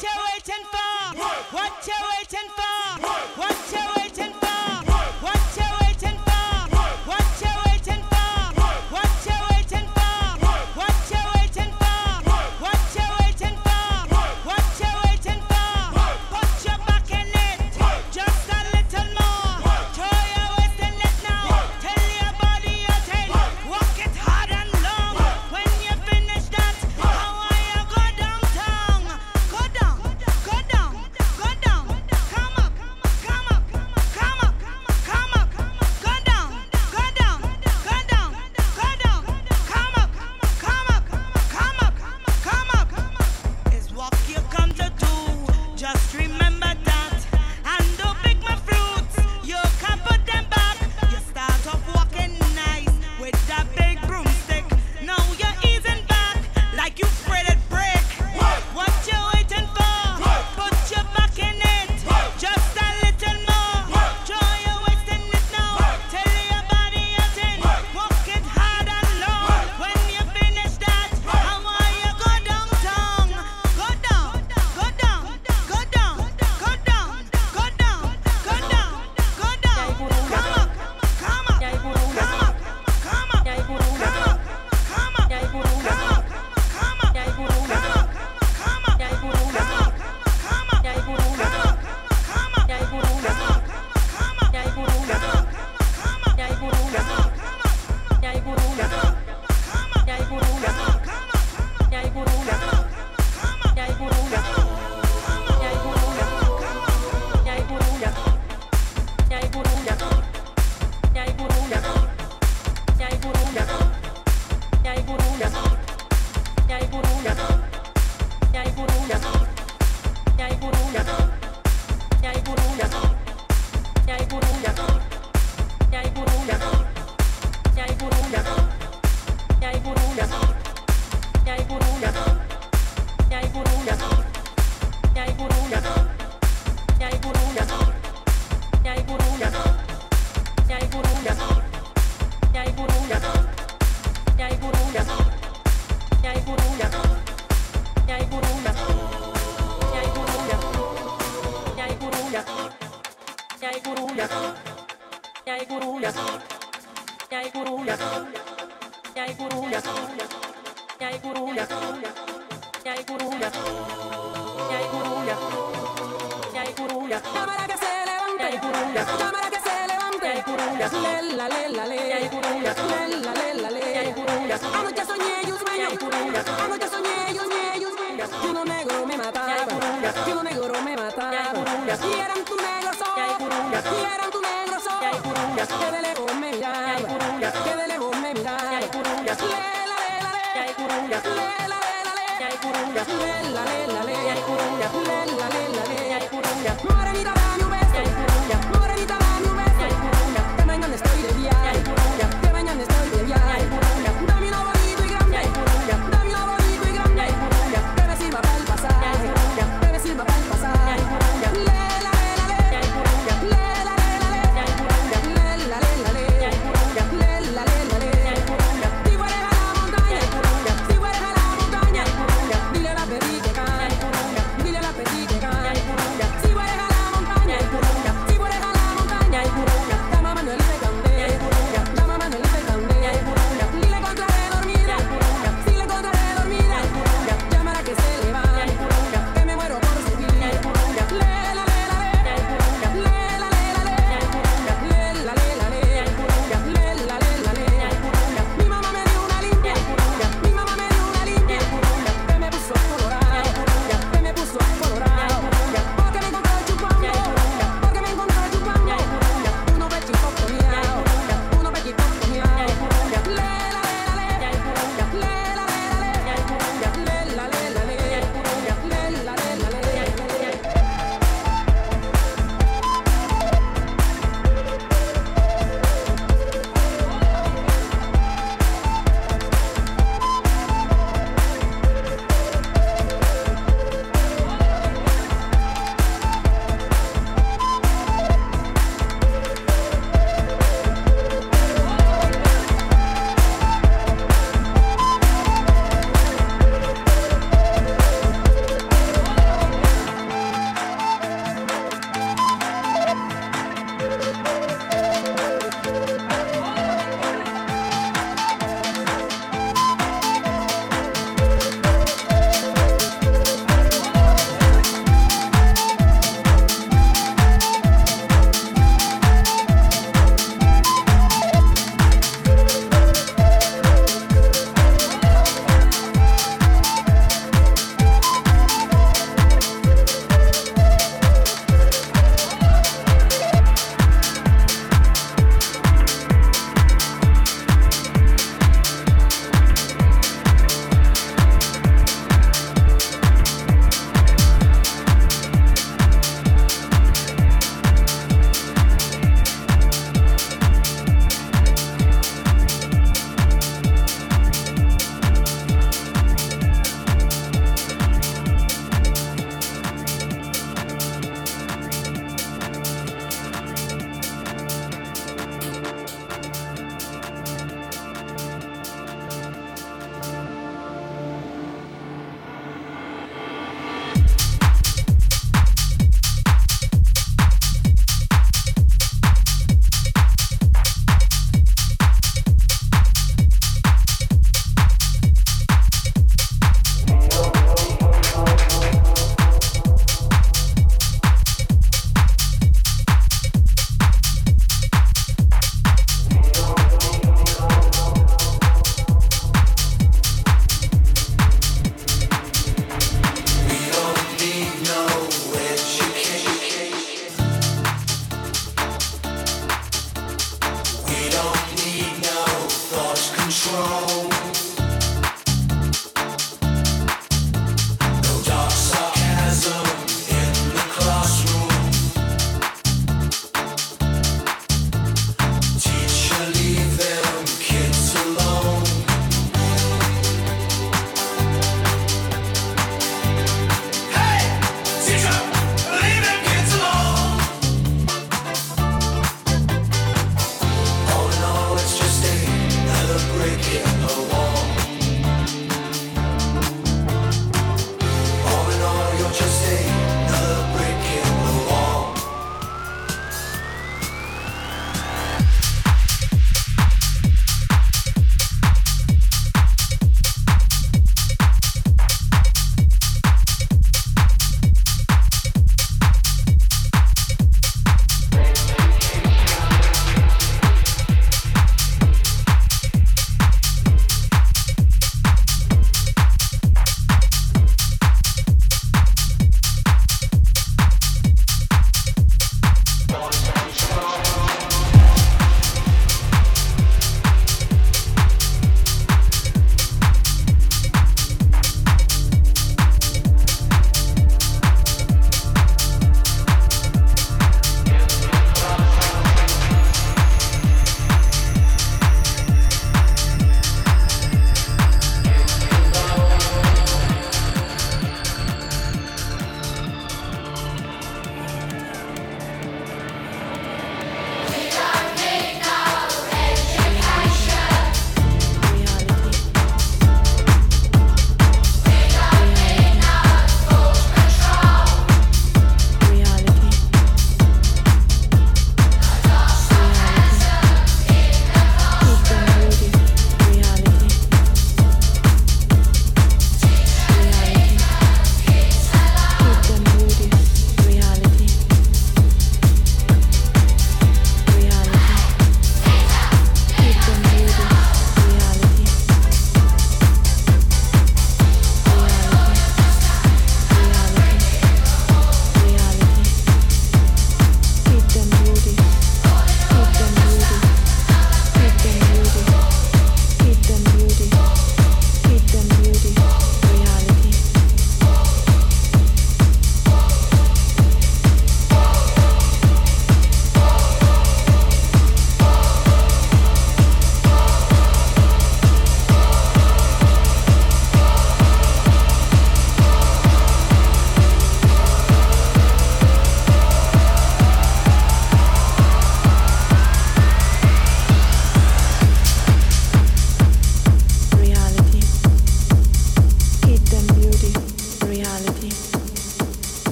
Dile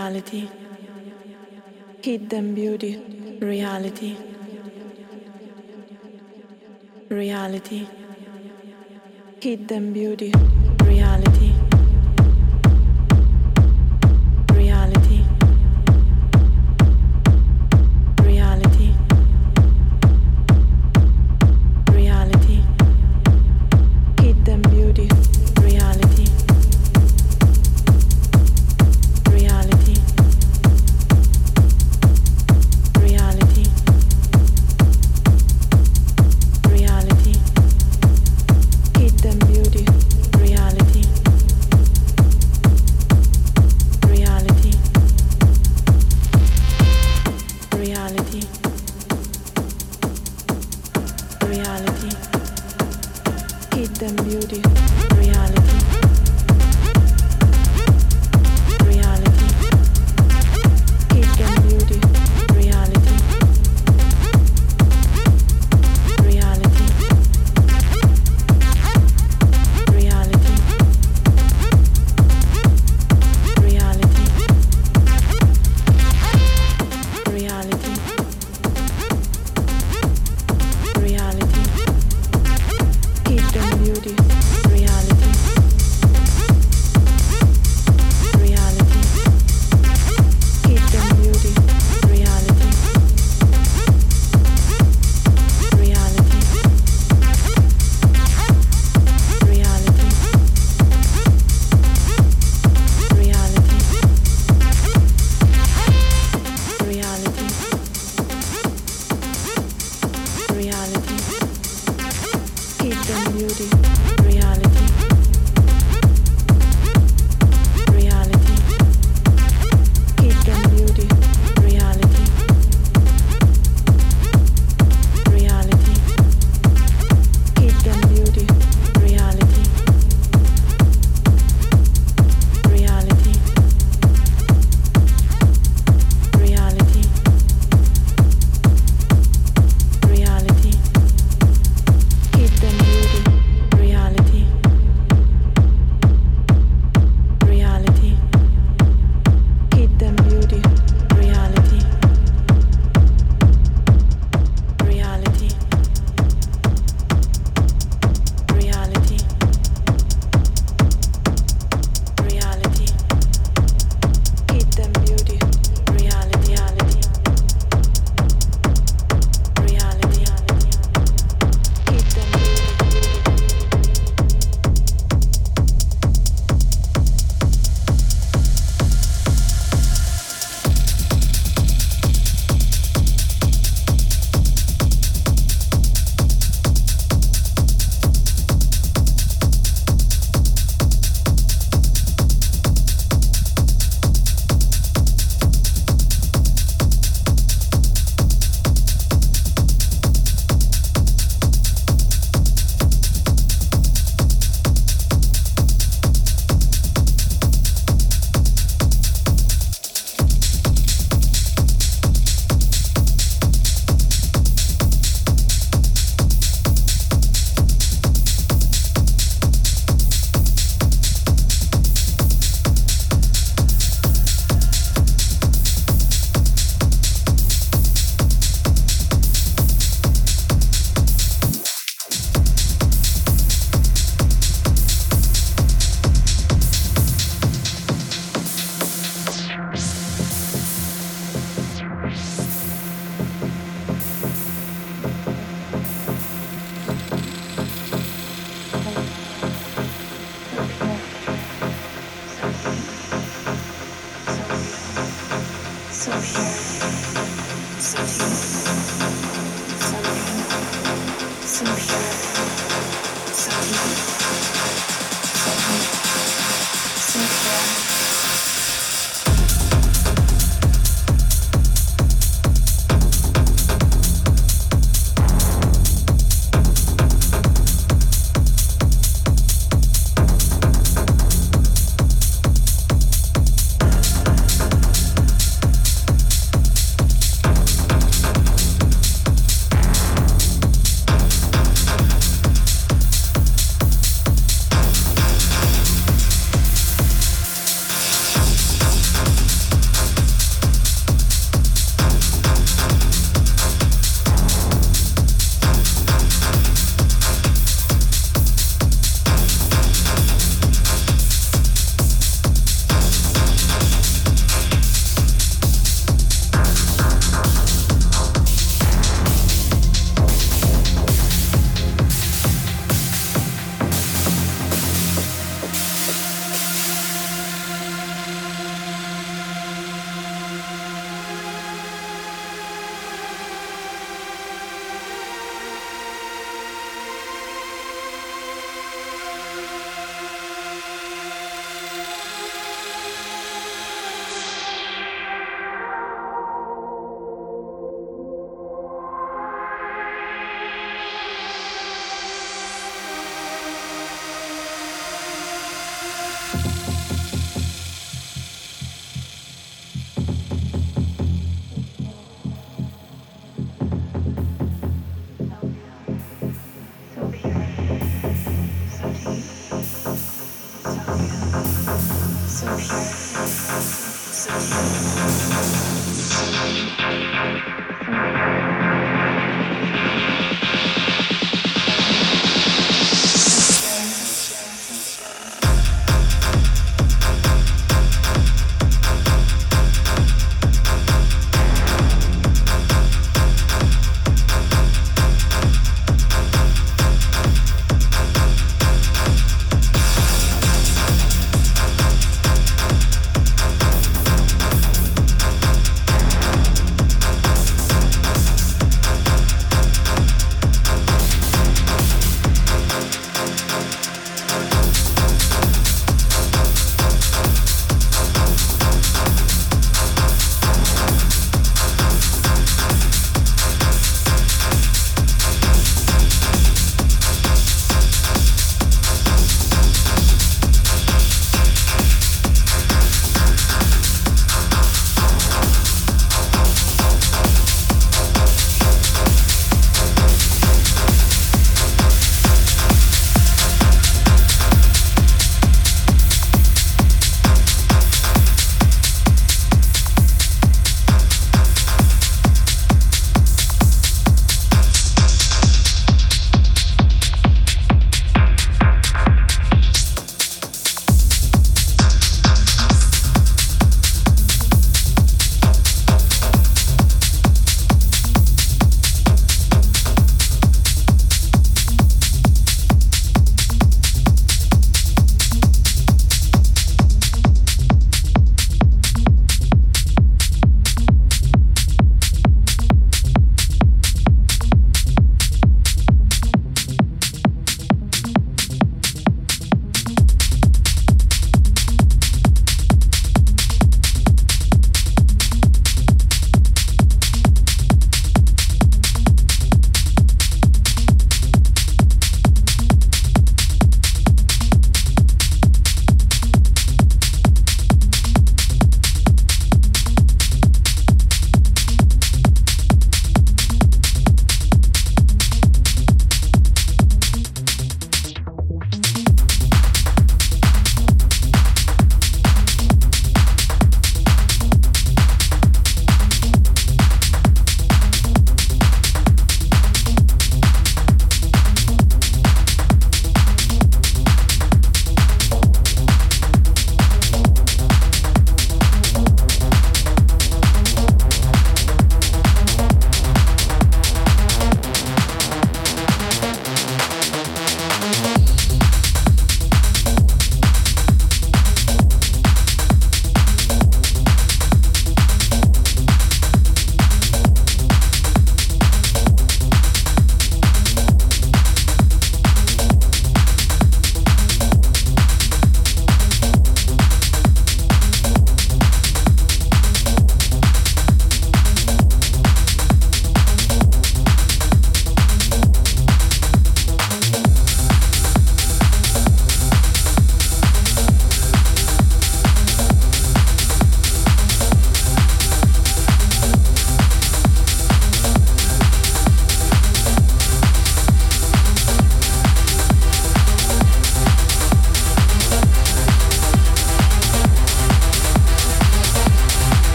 Reality. Hidden beauty. Reality. Reality. Hidden beauty.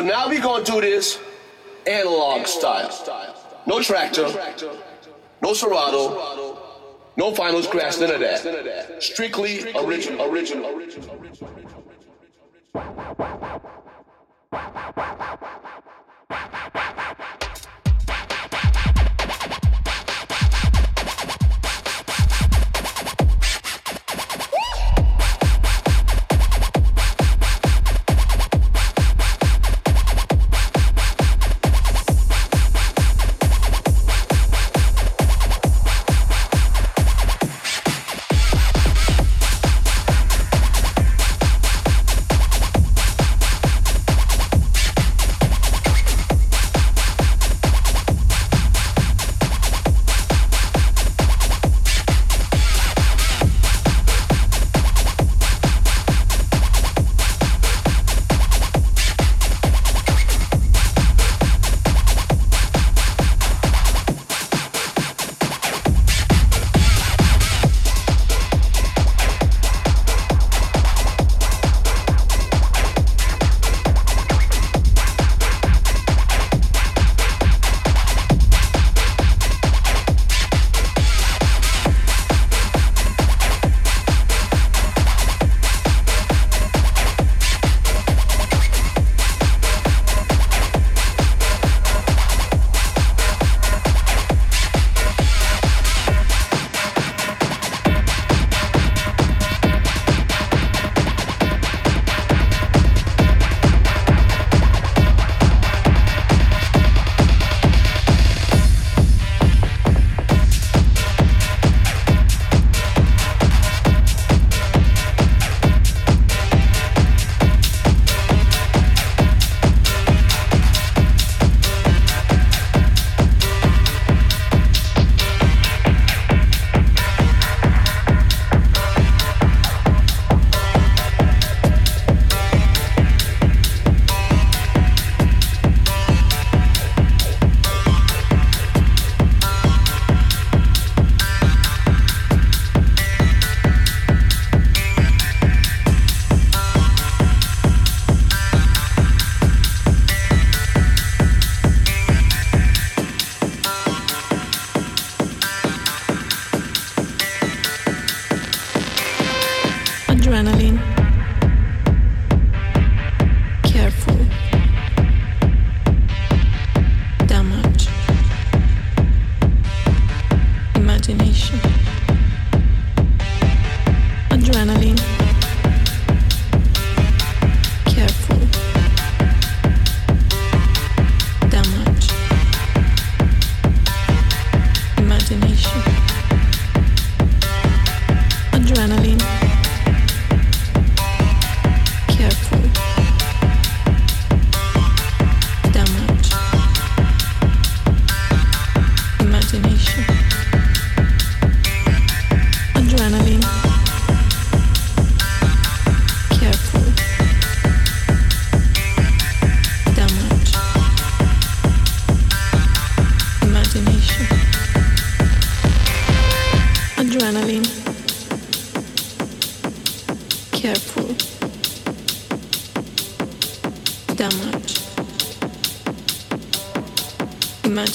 So now we gonna do this analog style. No Traktor, no Serato, no finals scratch, none of that. Strictly original, original,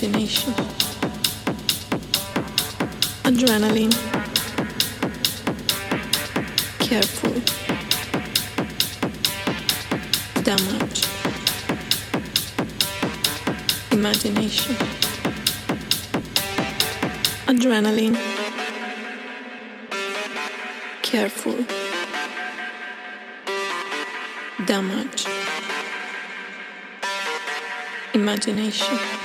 original, damage, imagination, adrenaline, careful, damage, imagination.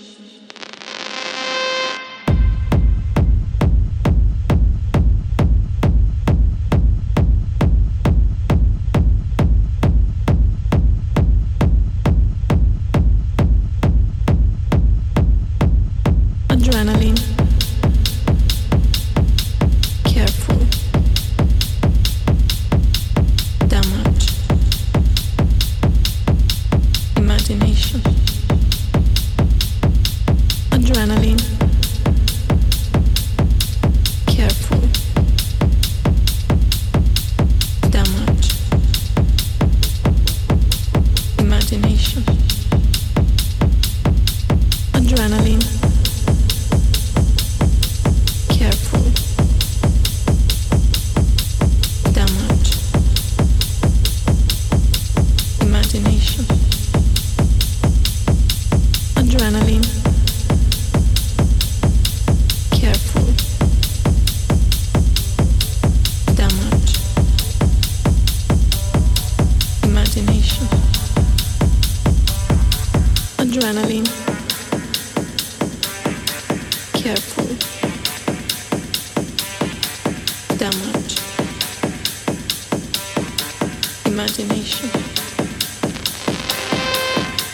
damage, imagination,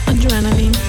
adrenaline.